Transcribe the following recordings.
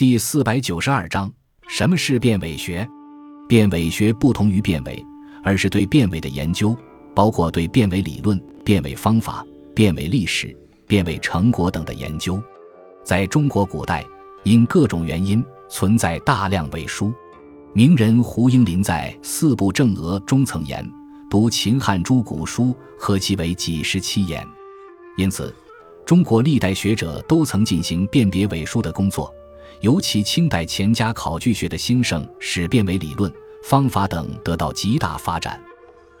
第四百九十二章：什么是变伪学？变伪学不同于变伪，而是对变伪的研究，包括对变伪理论、变伪方法、变伪历史、变伪成果等的研究。在中国古代，因各种原因存在大量伪书。名人胡应麟在《四部正讹》中曾言：“读秦汉诸古书，何其为几十七言。”因此，中国历代学者都曾进行辨别伪书的工作。尤其清代钱家考据学的兴盛，使辨伪理论、方法等得到极大发展。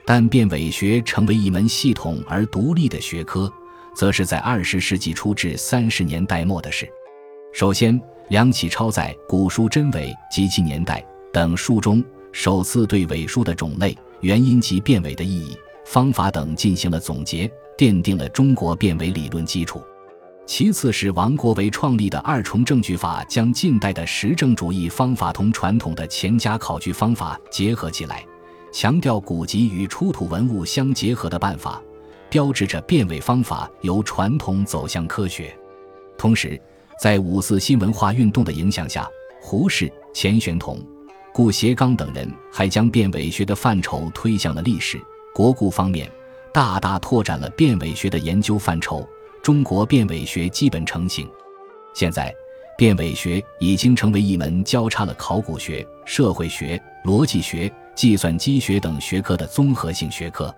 但辨伪学成为一门系统而独立的学科，则是在二十世纪初至三十年代末的事。首先，梁启超在《古书真伪及其年代》等书中，首次对伪书的种类、原因及辨伪的意义、方法等进行了总结，奠定了中国辨伪理论基础。其次是王国维创立的二重证据法，将近代的实证主义方法同传统的钱家考据方法结合起来，强调古籍与出土文物相结合的办法，标志着辨伪方法由传统走向科学。同时，在五四新文化运动的影响下，胡适、钱玄同、顾颉刚等人还将辨伪学的范畴推向了历史、国故方面，大大拓展了辨伪学的研究范畴。中国辨伪学基本成型，现在，辨伪学已经成为一门交叉了考古学、社会学、逻辑学、计算机学等学科的综合性学科。